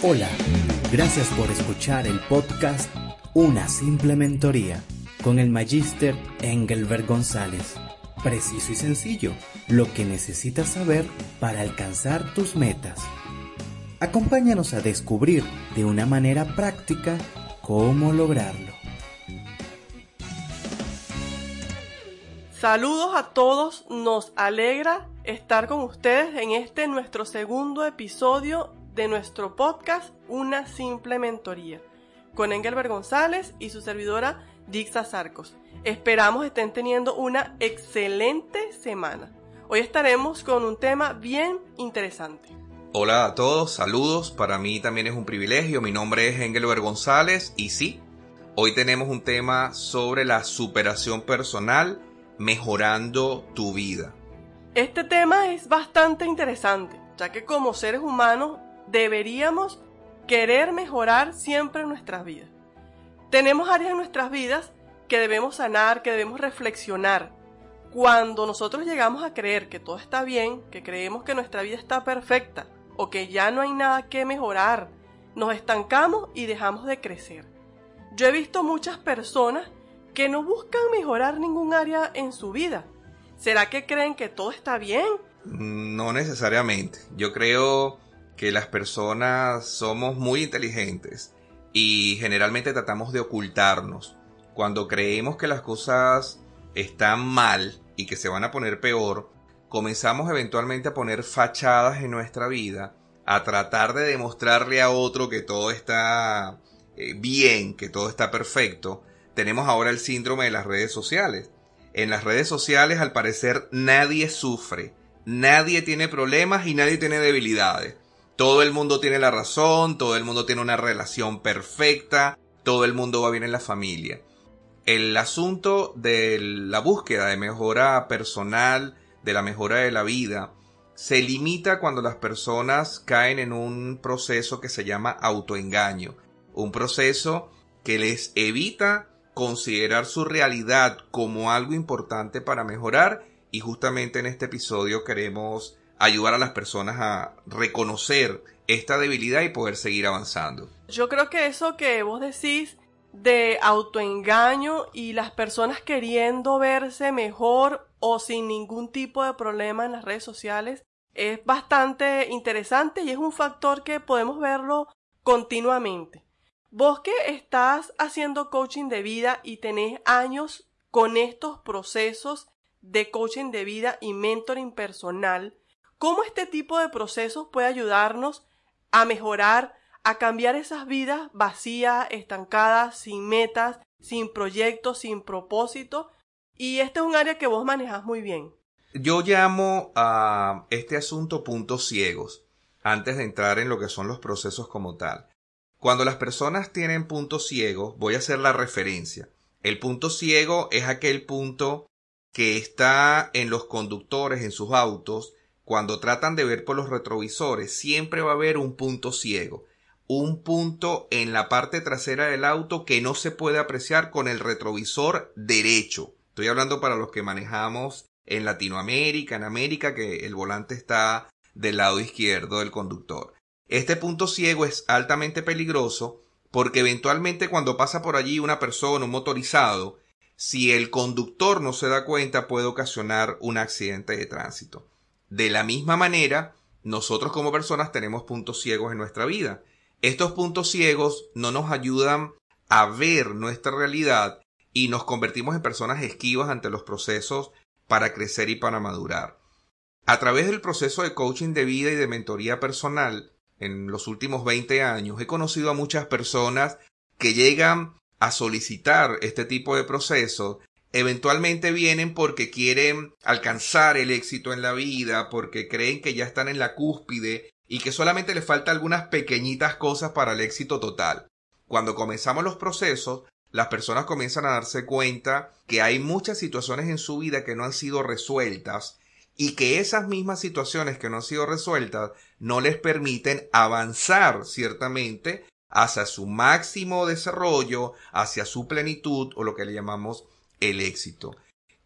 Hola, gracias por escuchar el podcast Una simple mentoría con el magíster Engelbert González. Preciso y sencillo, lo que necesitas saber para alcanzar tus metas. Acompáñanos a descubrir de una manera práctica cómo lograrlo. Saludos a todos, nos alegra estar con ustedes en este nuestro segundo episodio de nuestro podcast Una simple mentoría con Engelbert González y su servidora Dixa Sarcos. Esperamos estén teniendo una excelente semana. Hoy estaremos con un tema bien interesante. Hola a todos, saludos. Para mí también es un privilegio. Mi nombre es Engelbert González y sí, hoy tenemos un tema sobre la superación personal, mejorando tu vida. Este tema es bastante interesante, ya que como seres humanos deberíamos querer mejorar siempre nuestras vidas. Tenemos áreas en nuestras vidas que debemos sanar, que debemos reflexionar. Cuando nosotros llegamos a creer que todo está bien, que creemos que nuestra vida está perfecta o que ya no hay nada que mejorar, nos estancamos y dejamos de crecer. Yo he visto muchas personas que no buscan mejorar ningún área en su vida. ¿Será que creen que todo está bien? No necesariamente. Yo creo que las personas somos muy inteligentes y generalmente tratamos de ocultarnos. Cuando creemos que las cosas están mal y que se van a poner peor, comenzamos eventualmente a poner fachadas en nuestra vida, a tratar de demostrarle a otro que todo está eh, bien, que todo está perfecto. Tenemos ahora el síndrome de las redes sociales. En las redes sociales al parecer nadie sufre, nadie tiene problemas y nadie tiene debilidades todo el mundo tiene la razón, todo el mundo tiene una relación perfecta, todo el mundo va bien en la familia. El asunto de la búsqueda de mejora personal, de la mejora de la vida, se limita cuando las personas caen en un proceso que se llama autoengaño, un proceso que les evita considerar su realidad como algo importante para mejorar y justamente en este episodio queremos ayudar a las personas a reconocer esta debilidad y poder seguir avanzando. Yo creo que eso que vos decís de autoengaño y las personas queriendo verse mejor o sin ningún tipo de problema en las redes sociales es bastante interesante y es un factor que podemos verlo continuamente. Vos que estás haciendo coaching de vida y tenés años con estos procesos de coaching de vida y mentoring personal, cómo este tipo de procesos puede ayudarnos a mejorar, a cambiar esas vidas vacías, estancadas, sin metas, sin proyectos, sin propósito. Y este es un área que vos manejas muy bien. Yo llamo a este asunto puntos ciegos, antes de entrar en lo que son los procesos como tal. Cuando las personas tienen puntos ciegos, voy a hacer la referencia. El punto ciego es aquel punto que está en los conductores, en sus autos, cuando tratan de ver por los retrovisores, siempre va a haber un punto ciego, un punto en la parte trasera del auto que no se puede apreciar con el retrovisor derecho. Estoy hablando para los que manejamos en Latinoamérica, en América, que el volante está del lado izquierdo del conductor. Este punto ciego es altamente peligroso porque eventualmente cuando pasa por allí una persona, un motorizado, si el conductor no se da cuenta puede ocasionar un accidente de tránsito. De la misma manera, nosotros como personas tenemos puntos ciegos en nuestra vida. Estos puntos ciegos no nos ayudan a ver nuestra realidad y nos convertimos en personas esquivas ante los procesos para crecer y para madurar. A través del proceso de coaching de vida y de mentoría personal, en los últimos 20 años, he conocido a muchas personas que llegan a solicitar este tipo de procesos eventualmente vienen porque quieren alcanzar el éxito en la vida, porque creen que ya están en la cúspide y que solamente les falta algunas pequeñitas cosas para el éxito total. Cuando comenzamos los procesos, las personas comienzan a darse cuenta que hay muchas situaciones en su vida que no han sido resueltas y que esas mismas situaciones que no han sido resueltas no les permiten avanzar ciertamente hacia su máximo desarrollo, hacia su plenitud o lo que le llamamos el éxito.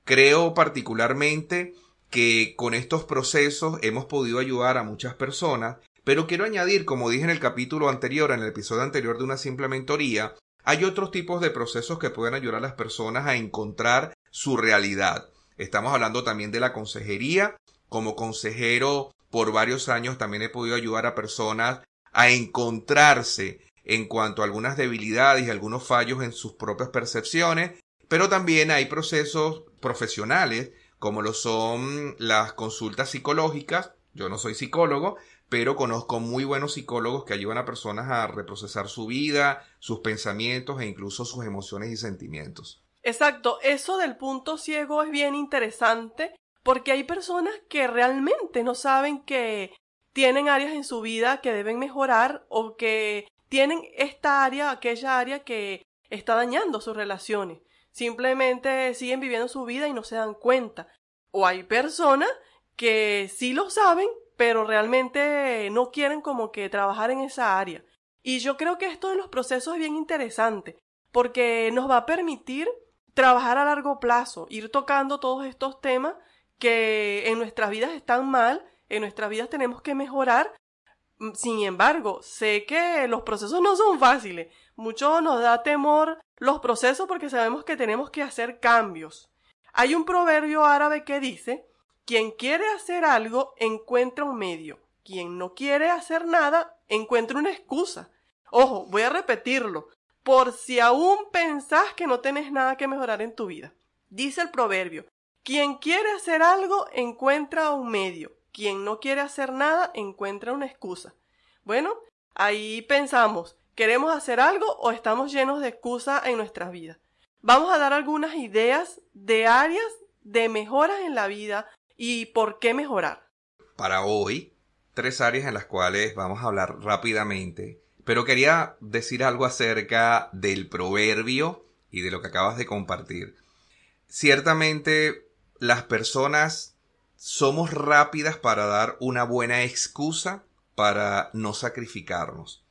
Creo particularmente que con estos procesos hemos podido ayudar a muchas personas, Pero quiero añadir, como dije en el capítulo anterior, en el episodio anterior de una simple mentoría, hay otros tipos de procesos que pueden ayudar a las personas a encontrar su realidad. Estamos hablando también de la consejería. Como consejero por varios años también he podido ayudar a personas a encontrarse en cuanto a algunas debilidades y algunos fallos en sus propias percepciones, pero también hay procesos profesionales como lo son las consultas psicológicas. Yo no soy psicólogo, pero conozco muy buenos psicólogos que ayudan a personas a reprocesar su vida, sus pensamientos e incluso sus emociones y sentimientos. Exacto, eso del punto ciego es bien interesante porque hay personas que realmente no saben que tienen áreas en su vida que deben mejorar o que tienen esta área, aquella área que está dañando sus relaciones. Simplemente siguen viviendo su vida y no se dan cuenta. O hay personas que sí lo saben, pero realmente no quieren como que trabajar en esa área. Y yo creo que esto de los procesos es bien interesante, porque nos va a permitir trabajar a largo plazo, ir tocando todos estos temas que en nuestras vidas están mal, en nuestras vidas tenemos que mejorar. Mm, sin embargo, sé que los procesos no son fáciles. Mucho nos da temor los procesos porque sabemos que tenemos que hacer cambios. Hay un proverbio árabe que dice, quien quiere hacer algo encuentra un medio. Quien no quiere hacer nada encuentra una excusa. Ojo, voy a repetirlo por si aún pensás que no tenés nada que mejorar en tu vida. Dice el proverbio, quien quiere hacer algo encuentra un medio, quien no quiere hacer nada encuentra una excusa. Bueno, ahí pensamos, ¿queremos hacer algo o estamos llenos de excusas en nuestras vidas? Vamos a dar algunas ideas de áreas de mejoras en la vida y por qué mejorar. Para hoy, tres áreas en las cuales vamos a hablar rápidamente pero quería decir algo acerca del proverbio y de lo que acabas de compartir. Ciertamente las personas somos rápidas para dar una buena excusa para no sacrificarnos.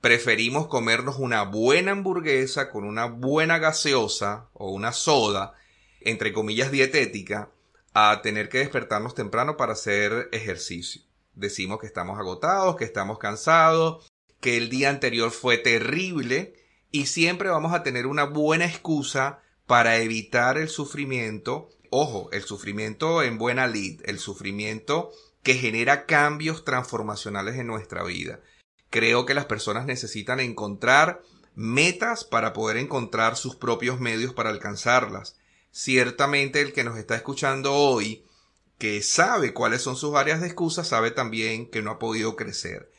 Preferimos comernos una buena hamburguesa con una buena gaseosa o una soda, entre comillas dietética, a tener que despertarnos temprano para hacer ejercicio. Decimos que estamos agotados, que estamos cansados, que el día anterior fue terrible y siempre vamos a tener una buena excusa para evitar el sufrimiento. Ojo, el sufrimiento en buena lid, el sufrimiento que genera cambios transformacionales en nuestra vida. Creo que las personas necesitan encontrar metas para poder encontrar sus propios medios para alcanzarlas. Ciertamente el que nos está escuchando hoy, que sabe cuáles son sus áreas de excusa, sabe también que no ha podido crecer.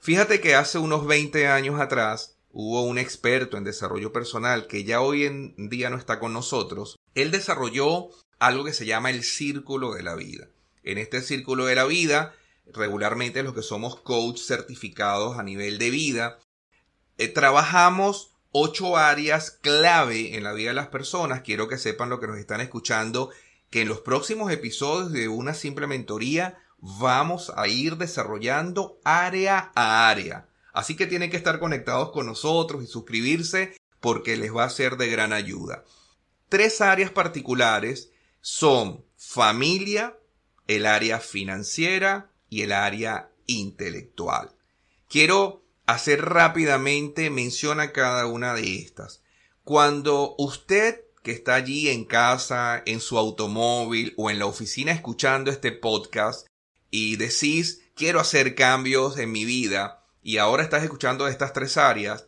Fíjate que hace unos 20 años atrás hubo un experto en desarrollo personal que ya hoy en día no está con nosotros. Él desarrolló algo que se llama el círculo de la vida. En este círculo de la vida, regularmente los que somos coach certificados a nivel de vida, eh, trabajamos ocho áreas clave en la vida de las personas. Quiero que sepan lo que nos están escuchando, que en los próximos episodios de una simple mentoría vamos a ir desarrollando área a área. Así que tienen que estar conectados con nosotros y suscribirse porque les va a ser de gran ayuda. Tres áreas particulares son familia, el área financiera y el área intelectual. Quiero hacer rápidamente mención a cada una de estas. Cuando usted que está allí en casa, en su automóvil o en la oficina escuchando este podcast, y decís, quiero hacer cambios en mi vida, y ahora estás escuchando estas tres áreas,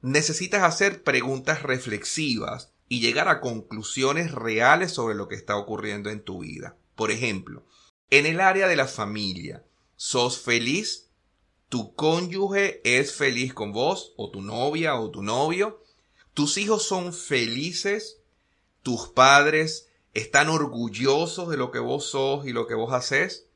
necesitas hacer preguntas reflexivas y llegar a conclusiones reales sobre lo que está ocurriendo en tu vida. Por ejemplo, en el área de la familia, ¿sos feliz? ¿Tu cónyuge es feliz con vos? ¿O tu novia o tu novio? ¿Tus hijos son felices? ¿Tus padres están orgullosos de lo que vos sos y lo que vos haces?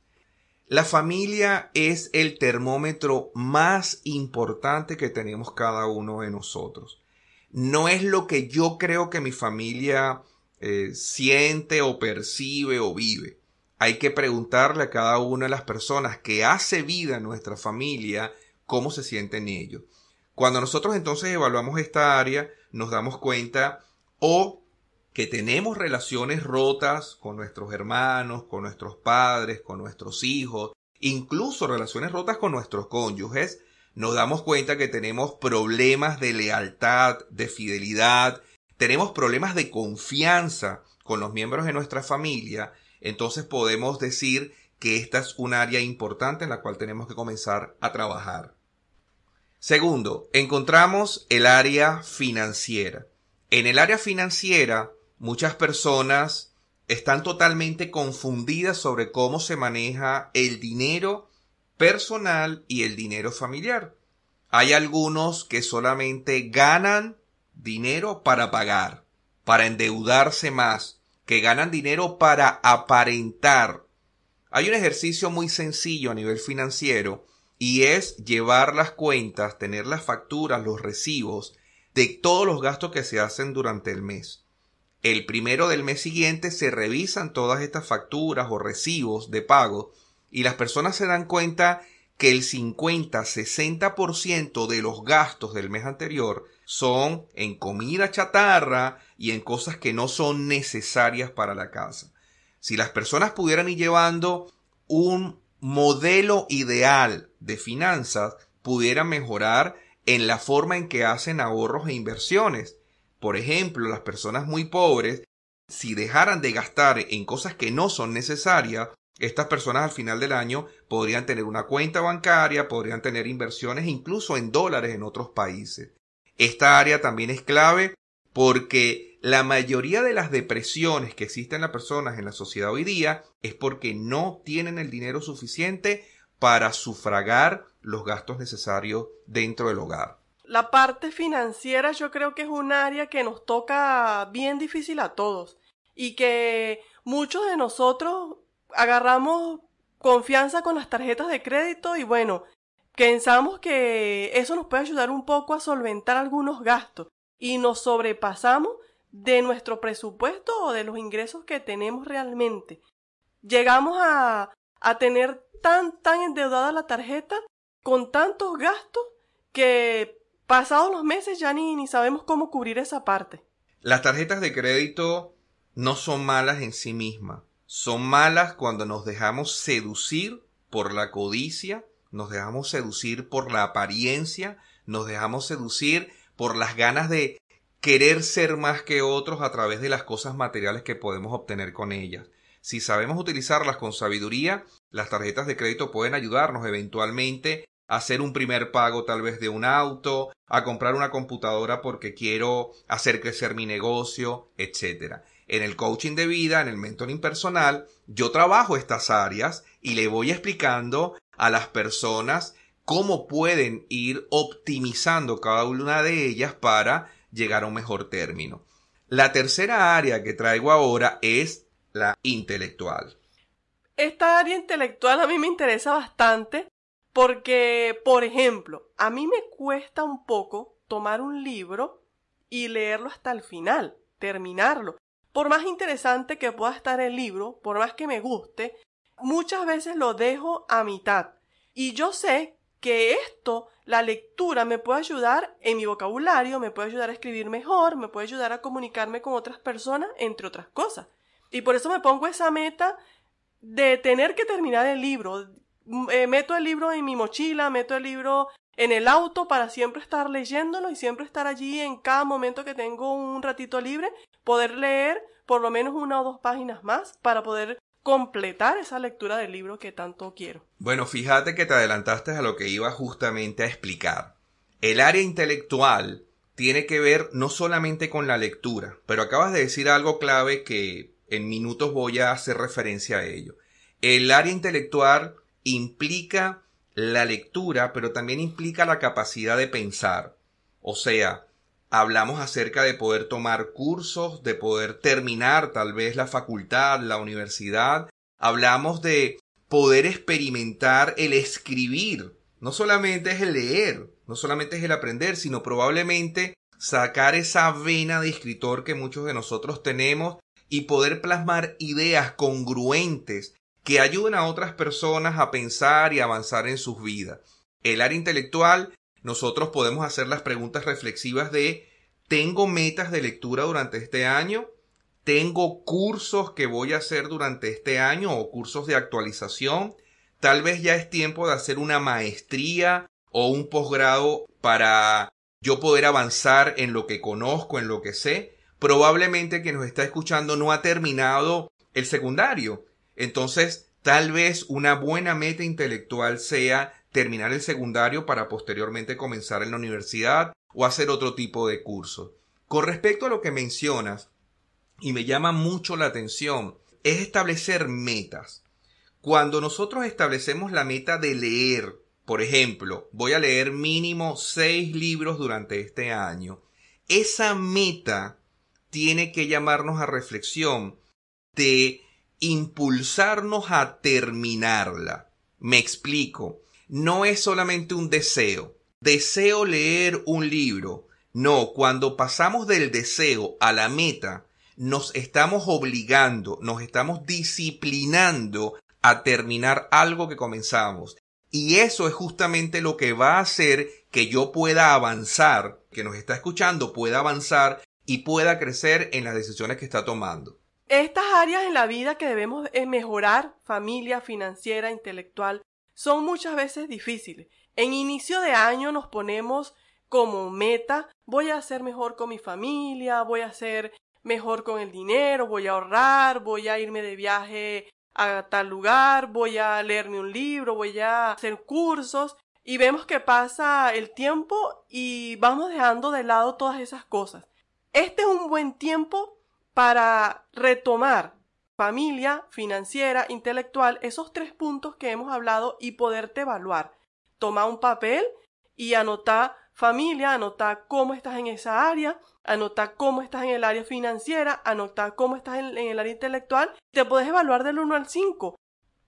La familia es el termómetro más importante que tenemos cada uno de nosotros. No es lo que yo creo que mi familia eh, siente o percibe o vive. Hay que preguntarle a cada una de las personas que hace vida en nuestra familia cómo se sienten ellos. Cuando nosotros entonces evaluamos esta área, nos damos cuenta o que tenemos relaciones rotas con nuestros hermanos, con nuestros padres, con nuestros hijos, incluso relaciones rotas con nuestros cónyuges, nos damos cuenta que tenemos problemas de lealtad, de fidelidad, tenemos problemas de confianza con los miembros de nuestra familia, entonces podemos decir que esta es un área importante en la cual tenemos que comenzar a trabajar. Segundo, encontramos el área financiera. En el área financiera, muchas personas están totalmente confundidas sobre cómo se maneja el dinero personal y el dinero familiar. Hay algunos que solamente ganan dinero para pagar, para endeudarse más, que ganan dinero para aparentar. Hay un ejercicio muy sencillo a nivel financiero y es llevar las cuentas, tener las facturas, los recibos de todos los gastos que se hacen durante el mes. El primero del mes siguiente se revisan todas estas facturas o recibos de pago y las personas se dan cuenta que el 50-60% de los gastos del mes anterior son en comida chatarra y en cosas que no son necesarias para la casa. Si las personas pudieran ir llevando un modelo ideal de finanzas, pudieran mejorar en la forma en que hacen ahorros e inversiones. Por ejemplo, las personas muy pobres, si dejaran de gastar en cosas que no son necesarias, estas personas al final del año podrían tener una cuenta bancaria, podrían tener inversiones incluso en dólares en otros países. Esta área también es clave porque la mayoría de las depresiones que existen en las personas en la sociedad hoy día es porque no tienen el dinero suficiente para sufragar los gastos necesarios dentro del hogar. La parte financiera yo creo que es un área que nos toca bien difícil a todos y que muchos de nosotros agarramos confianza con las tarjetas de crédito y bueno, pensamos que eso nos puede ayudar un poco a solventar algunos gastos y nos sobrepasamos de nuestro presupuesto o de los ingresos que tenemos realmente. Llegamos a, a tener tan, tan endeudada la tarjeta con tantos gastos que pasados los meses ya ni, ni sabemos cómo cubrir esa parte. Las tarjetas de crédito no son malas en sí mismas. Son malas cuando nos dejamos seducir por la codicia, nos dejamos seducir por la apariencia, nos dejamos seducir por las ganas de querer ser más que otros a través de las cosas materiales que podemos obtener con ellas. Si sabemos utilizarlas con sabiduría, las tarjetas de crédito pueden ayudarnos eventualmente a hacer un primer pago tal vez de un auto, a comprar una computadora porque quiero hacer crecer mi negocio, etc. En el coaching de vida, en el mentoring personal, yo trabajo estas áreas y le voy explicando a las personas cómo pueden ir optimizando cada una de ellas para llegar a un mejor término. La tercera área que traigo ahora es la intelectual. Esta área intelectual a mí me interesa bastante porque, por ejemplo, a mí me cuesta un poco tomar un libro y leerlo hasta el final, terminarlo. Por más interesante que pueda estar el libro, por más que me guste, muchas veces lo dejo a mitad. Y yo sé que esto, la lectura, me puede ayudar en mi vocabulario, me puede ayudar a escribir mejor, me puede ayudar a comunicarme con otras personas, entre otras cosas. Y por eso me pongo esa meta de tener que terminar el libro. Mm, eh, meto el libro en mi mochila, meto el libro en el auto para siempre estar leyéndolo y siempre estar allí en cada momento que tengo un ratito libre, poder leer por lo menos una o dos páginas más para poder completar esa lectura del libro que tanto quiero. Bueno, fíjate que te adelantaste a lo que iba justamente a explicar. El área intelectual tiene que ver no solamente con la lectura, pero acabas de decir algo clave que en minutos voy a hacer referencia a ello. El área intelectual implica la lectura, pero también implica la capacidad de pensar. O sea, hablamos acerca de poder tomar cursos, de poder terminar tal vez la facultad, la universidad. Hablamos de poder experimentar el escribir. No solamente es el leer, no solamente es el aprender, sino probablemente sacar esa vena de escritor que muchos de nosotros tenemos y poder plasmar ideas congruentes que ayuden a otras personas a pensar y avanzar en sus vidas. El área intelectual nosotros podemos hacer las preguntas reflexivas de ¿tengo metas de lectura durante este año? ¿Tengo cursos que voy a hacer durante este año o cursos de actualización? tal vez ya es tiempo de hacer una maestría o un posgrado para yo poder avanzar en lo que conozco, en lo que sé. Probablemente quien nos está escuchando no ha terminado el secundario. Entonces, tal vez una buena meta intelectual sea terminar el secundario para posteriormente comenzar en la universidad o hacer otro tipo de curso. Con respecto a lo que mencionas, y me llama mucho la atención, es establecer metas. Cuando nosotros establecemos la meta de leer, por ejemplo, voy a leer mínimo seis libros durante este año, esa meta tiene que llamarnos a reflexión de impulsarnos a terminarla. Me explico. No es solamente un deseo. Deseo leer un libro. No, cuando pasamos del deseo a la meta, nos estamos obligando, nos estamos disciplinando a terminar algo que comenzamos. Y eso es justamente lo que va a hacer que yo pueda avanzar, que nos está escuchando pueda avanzar y pueda crecer en las decisiones que está tomando. Estas áreas en la vida que debemos eh, mejorar, familia, financiera, intelectual, son muchas veces difíciles. En inicio de año nos ponemos como meta, voy a ser mejor con mi familia, voy a ser mejor con el dinero, voy a ahorrar, voy a irme de viaje a tal lugar, voy a leerme un libro, voy a hacer cursos y vemos que pasa el tiempo y vamos dejando de lado todas esas cosas. Este es un buen tiempo para retomar familia, financiera, intelectual, esos tres puntos que hemos hablado y poderte evaluar. Toma un papel y anota familia, anota cómo estás en esa área, anota cómo estás en el área financiera, anota cómo estás en, el área intelectual. Te puedes evaluar del 1 al 5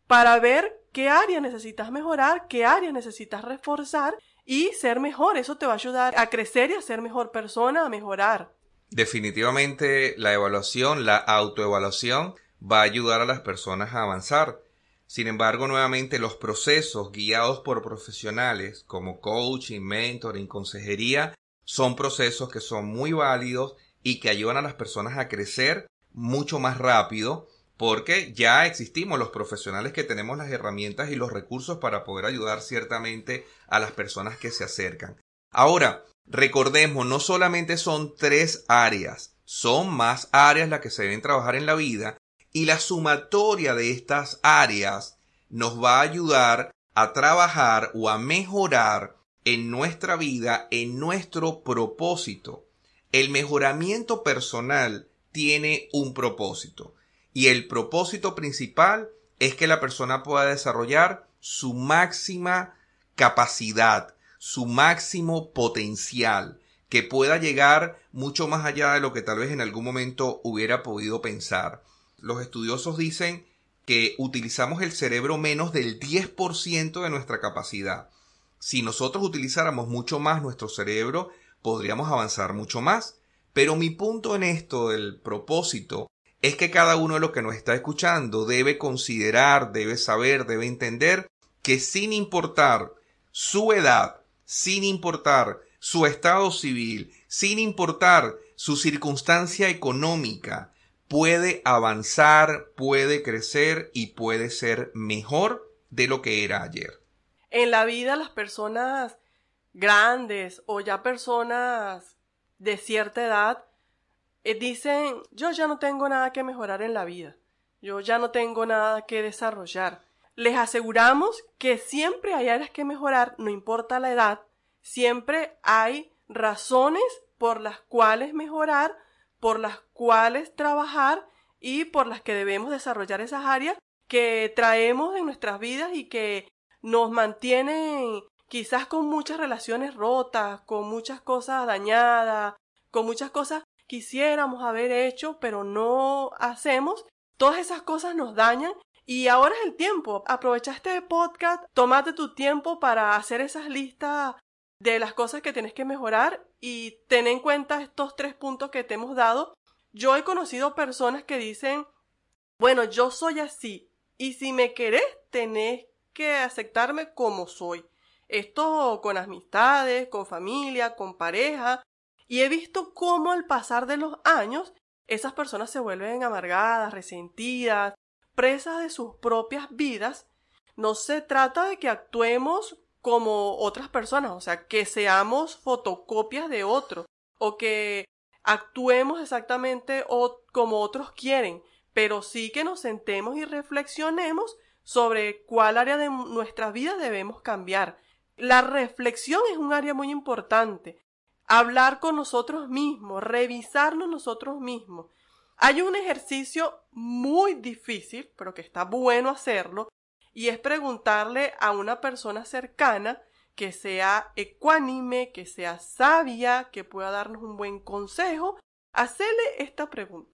para ver qué área necesitas mejorar, qué área necesitas reforzar y ser mejor. Eso te va a ayudar a crecer y a ser mejor persona, a mejorar. Definitivamente la evaluación, la autoevaluación va a ayudar a las personas a avanzar. Sin embargo, nuevamente los procesos guiados por profesionales como coaching, mentoring, consejería, son procesos que son muy válidos y que ayudan a las personas a crecer mucho más rápido porque ya existimos los profesionales que tenemos las herramientas y los recursos para poder ayudar ciertamente a las personas que se acercan. Ahora, recordemos, no solamente son tres áreas, son más áreas las que se deben trabajar en la vida y la sumatoria de estas áreas nos va a ayudar a trabajar o a mejorar en nuestra vida, en nuestro propósito. El mejoramiento personal tiene un propósito y el propósito principal es que la persona pueda desarrollar su máxima capacidad, su máximo potencial, que pueda llegar mucho más allá de lo que tal vez en algún momento hubiera podido pensar los estudiosos dicen que utilizamos el cerebro menos del 10% de nuestra capacidad. Si nosotros utilizáramos mucho más nuestro cerebro, podríamos avanzar mucho más. Pero mi punto en esto del propósito es que cada uno de los que nos está escuchando debe considerar, debe saber, debe entender que sin importar su edad, sin importar su estado civil, sin importar su circunstancia económica, puede avanzar, puede crecer y puede ser mejor de lo que era ayer. En la vida las personas grandes o ya personas de cierta edad eh, dicen yo ya no tengo nada que mejorar en la vida, yo ya no tengo nada que desarrollar. Les aseguramos que siempre hay áreas que mejorar, no importa la edad, siempre hay razones por las cuales mejorar por las cuales trabajar y por las que debemos desarrollar esas áreas que traemos en nuestras vidas y que nos mantienen quizás con muchas relaciones rotas, con muchas cosas dañadas, con muchas cosas quisiéramos haber hecho, pero no hacemos. Todas esas cosas nos dañan y ahora es el tiempo. Aprovecha este podcast, tómate tu tiempo para hacer esas listas de las cosas que tienes que mejorar y ten en cuenta estos tres puntos que te hemos dado. Yo he conocido personas que dicen, bueno, yo soy así y si me querés tenés que aceptarme como soy. Esto con amistades, con familia, con pareja. Y he visto cómo al pasar de los años esas personas se vuelven amargadas, resentidas, presas de sus propias vidas no se trata de que actuemos como otras personas, o sea, que seamos fotocopias de otros o que actuemos exactamente como otros quieren, pero sí que nos sentemos y reflexionemos sobre cuál área de nuestra vida debemos cambiar. La reflexión es un área muy importante. Hablar con nosotros mismos, revisarnos nosotros mismos. Hay un ejercicio muy difícil, pero que está bueno hacerlo, y es preguntarle a una persona cercana que sea ecuánime, que sea sabia, que pueda darnos un buen consejo, hacerle esta pregunta.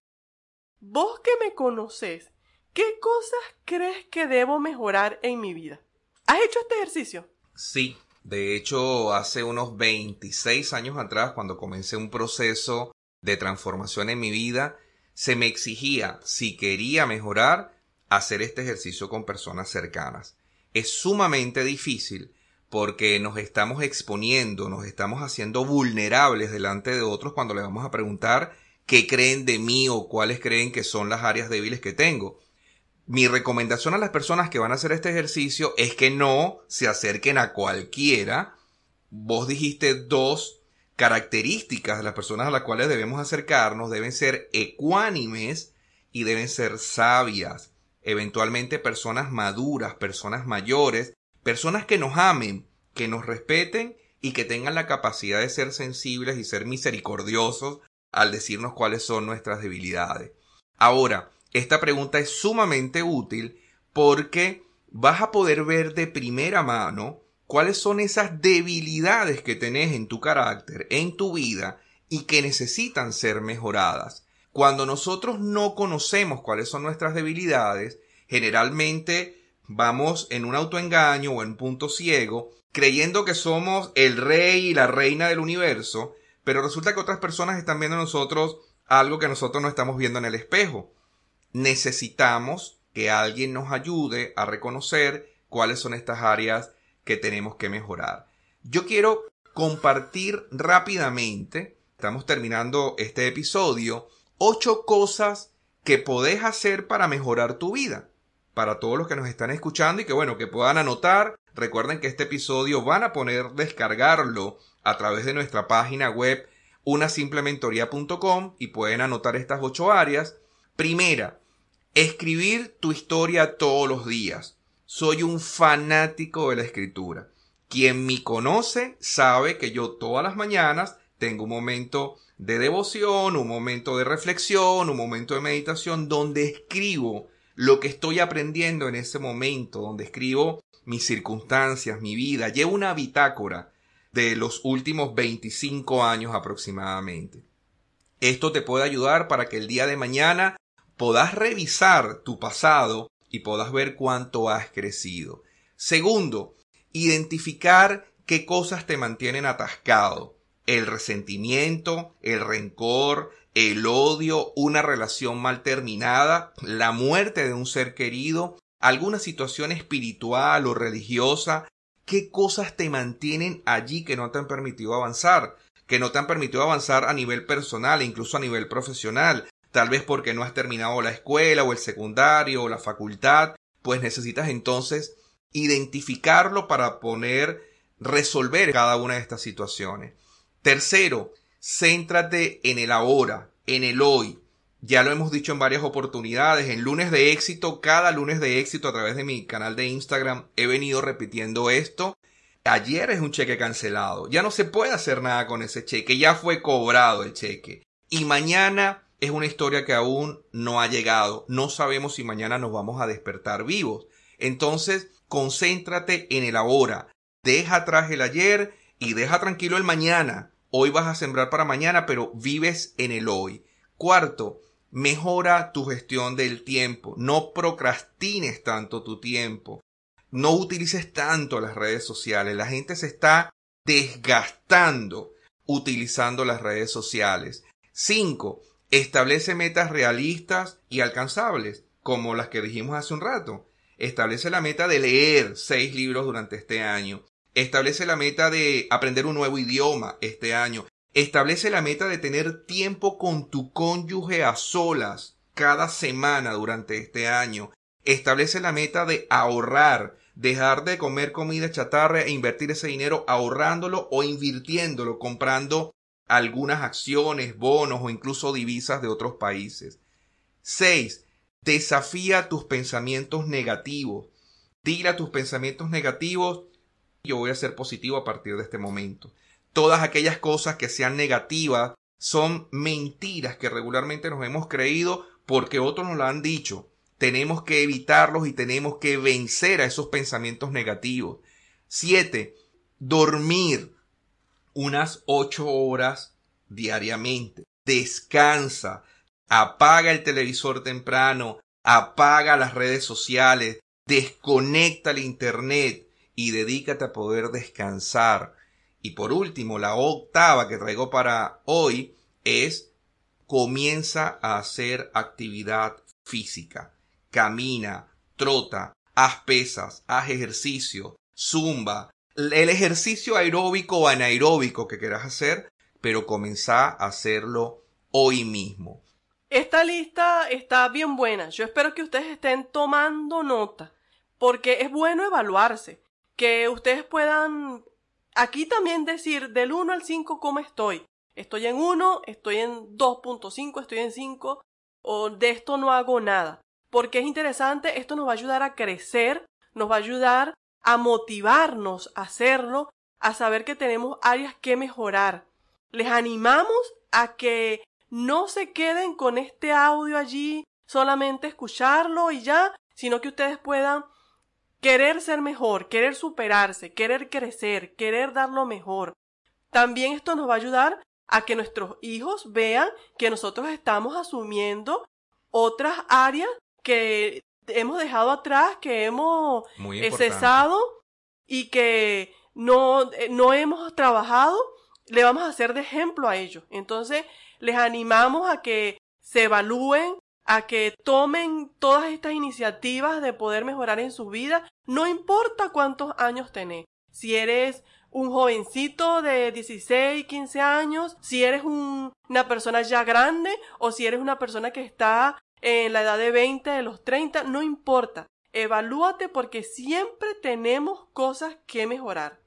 Vos que me conoces, ¿qué cosas crees que debo mejorar en mi vida? ¿Has hecho este ejercicio? Sí, de hecho, hace unos 26 años atrás, cuando comencé un proceso de transformación en mi vida, se me exigía, si quería mejorar, hacer este ejercicio con personas cercanas. Es sumamente difícil porque nos estamos exponiendo, nos estamos haciendo vulnerables delante de otros cuando le vamos a preguntar qué creen de mí o cuáles creen que son las áreas débiles que tengo. Mi recomendación a las personas que van a hacer este ejercicio es que no se acerquen a cualquiera. Vos dijiste dos características de las personas a las cuales debemos acercarnos. Deben ser ecuánimes y deben ser sabias eventualmente personas maduras, personas mayores, personas que nos amen, que nos respeten y que tengan la capacidad de ser sensibles y ser misericordiosos al decirnos cuáles son nuestras debilidades. Ahora, esta pregunta es sumamente útil porque vas a poder ver de primera mano cuáles son esas debilidades que tenés en tu carácter, en tu vida y que necesitan ser mejoradas. Cuando nosotros no conocemos cuáles son nuestras debilidades, generalmente vamos en un autoengaño o en punto ciego, creyendo que somos el rey y la reina del universo, pero resulta que otras personas están viendo en nosotros algo que nosotros no estamos viendo en el espejo. Necesitamos que alguien nos ayude a reconocer cuáles son estas áreas que tenemos que mejorar. Yo quiero compartir rápidamente, estamos terminando este episodio, ocho cosas que podés hacer para mejorar tu vida. Para todos los que nos están escuchando y que bueno, que puedan anotar. Recuerden que este episodio van a poder descargarlo a través de nuestra página web unasimplementoría.com y pueden anotar estas ocho áreas. Primera, escribir tu historia todos los días. Soy un fanático de la escritura. Quien me conoce sabe que yo todas las mañanas tengo un momento de devoción, un momento de reflexión, un momento de meditación donde escribo lo que estoy aprendiendo en ese momento, donde escribo mis circunstancias, mi vida. Llevo una bitácora de los últimos 25 años aproximadamente. Esto te puede ayudar para que el día de mañana puedas revisar tu pasado y puedas ver cuánto has crecido. Segundo, identificar qué cosas te mantienen atascado el resentimiento, el rencor, el odio, una relación mal terminada, la muerte de un ser querido, alguna situación espiritual o religiosa, qué cosas te mantienen allí que no te han permitido avanzar, que no te han permitido avanzar a nivel personal e incluso a nivel profesional, tal vez porque no has terminado la escuela o el secundario o la facultad, pues necesitas entonces identificarlo para poner resolver cada una de estas situaciones. Tercero, céntrate en el ahora, en el hoy. Ya lo hemos dicho en varias oportunidades, en lunes de éxito, cada lunes de éxito a través de mi canal de Instagram he venido repitiendo esto. Ayer es un cheque cancelado, ya no se puede hacer nada con ese cheque, ya fue cobrado el cheque. Y mañana es una historia que aún no ha llegado, no sabemos si mañana nos vamos a despertar vivos. Entonces, concéntrate en el ahora, deja atrás el ayer y deja tranquilo el mañana. Hoy vas a sembrar para mañana, pero vives en el hoy. Cuarto, mejora tu gestión del tiempo. No procrastines tanto tu tiempo. No utilices tanto las redes sociales. La gente se está desgastando utilizando las redes sociales. Cinco, establece metas realistas y alcanzables, como las que dijimos hace un rato. Establece la meta de leer seis libros durante este año. Establece la meta de aprender un nuevo idioma este año. Establece la meta de tener tiempo con tu cónyuge a solas cada semana durante este año. Establece la meta de ahorrar dejar de comer comida chatarra e invertir ese dinero ahorrándolo o invirtiéndolo, comprando algunas acciones, bonos o incluso divisas de otros países. 6. Desafía tus pensamientos negativos. Dile a tus pensamientos negativos, yo voy a ser positivo a partir de este momento. Todas aquellas cosas que sean negativas son mentiras que regularmente nos hemos creído porque otros nos lo han dicho. Tenemos que evitarlos y tenemos que vencer a esos pensamientos negativos. 7. Dormir unas ocho horas diariamente. Descansa. Apaga el televisor temprano. Apaga las redes sociales. Desconecta el Internet y dedícate a poder descansar. Y por último, la octava que traigo para hoy es comienza a hacer actividad física. Camina, trota, haz pesas, haz ejercicio, zumba, el ejercicio aeróbico o anaeróbico que quieras hacer, pero comenzá a hacerlo hoy mismo. Esta lista está bien buena. Yo espero que ustedes estén tomando nota, porque es bueno evaluarse, que ustedes puedan aquí también decir del 1 al 5 cómo estoy. Estoy en 1, estoy en 2.5, estoy en 5, o de esto no hago nada. Porque es interesante, esto nos va a ayudar a crecer, nos va a ayudar a motivarnos a hacerlo, a saber que tenemos áreas que mejorar. Les animamos a que no se queden con este audio allí, solamente escucharlo y ya, sino que ustedes puedan querer ser mejor, querer superarse, querer crecer, querer dar lo mejor. También esto nos va a ayudar a que nuestros hijos vean que nosotros estamos asumiendo otras áreas que hemos dejado atrás, que hemos cesado y que no, eh, no hemos trabajado, le vamos a hacer de ejemplo a ellos. Entonces, les animamos a que se evalúen, a que tomen todas estas iniciativas de poder mejorar en su vida, no importa cuántos años tenés. Si eres un jovencito de 16, 15 años, si eres una persona ya grande o si eres una persona que está en la edad de 20, de los 30, no importa. Evalúate porque siempre tenemos cosas que mejorar.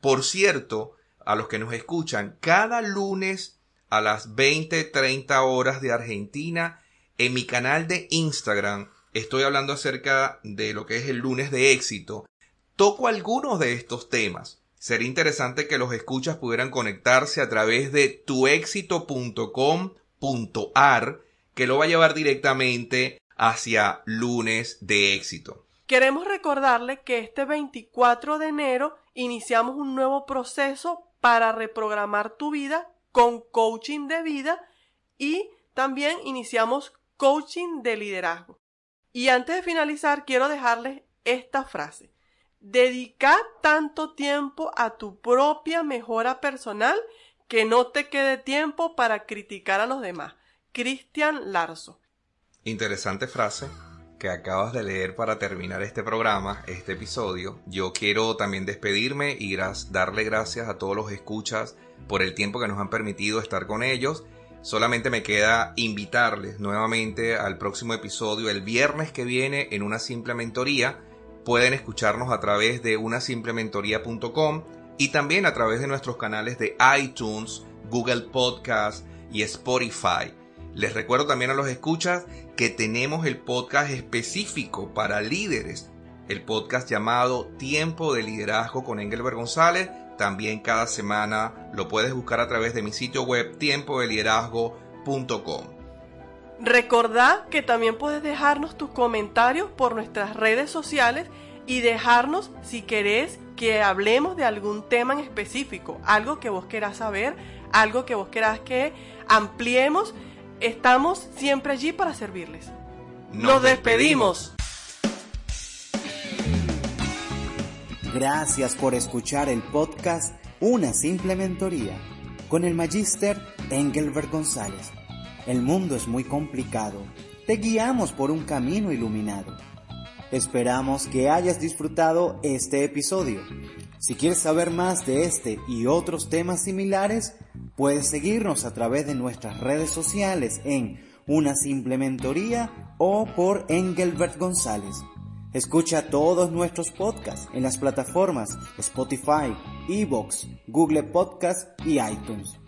Por cierto, a los que nos escuchan, cada lunes a las 20, 30 horas de Argentina, en mi canal de Instagram, estoy hablando acerca de lo que es el lunes de éxito. Toco algunos de estos temas. Sería interesante que los escuchas pudieran conectarse a través de tuexito.com.ar que lo va a llevar directamente hacia lunes de éxito. Queremos recordarle que este 24 de enero iniciamos un nuevo proceso para reprogramar tu vida con coaching de vida y también iniciamos coaching de liderazgo. Y antes de finalizar, quiero dejarles esta frase. Dedica tanto tiempo a tu propia mejora personal que no te quede tiempo para criticar a los demás. Cristian Larso. Interesante frase que acabas de leer para terminar este programa, este episodio. Yo quiero también despedirme y darle gracias a todos los escuchas por el tiempo que nos han permitido estar con ellos Solamente me queda invitarles nuevamente al próximo episodio el viernes que viene en una simple mentoría. Pueden escucharnos a través de unasimplementoría.com y también a través de nuestros canales de iTunes, Google Podcast y Spotify. Les recuerdo también a los escuchas que tenemos el podcast específico para líderes, el podcast llamado Tiempo de Liderazgo con Engelbert González también cada semana lo puedes buscar a través de mi sitio web tiempodelliderazgo.com. Recordá que también puedes dejarnos tus comentarios por nuestras redes sociales y dejarnos si querés que hablemos de algún tema en específico, algo que vos querás saber, algo que vos querás que ampliemos. Estamos siempre allí para servirles. Nos, despedimos. Gracias por escuchar el podcast Una Simple Mentoría con el Magister Engelbert González. El mundo es muy complicado. Te guiamos por un camino iluminado. Esperamos que hayas disfrutado este episodio. Si quieres saber más de este y otros temas similares, puedes seguirnos a través de nuestras redes sociales en Una Simple Mentoría o por Engelbert González. Escucha todos nuestros podcasts en las plataformas Spotify, Evox, Google Podcast y iTunes.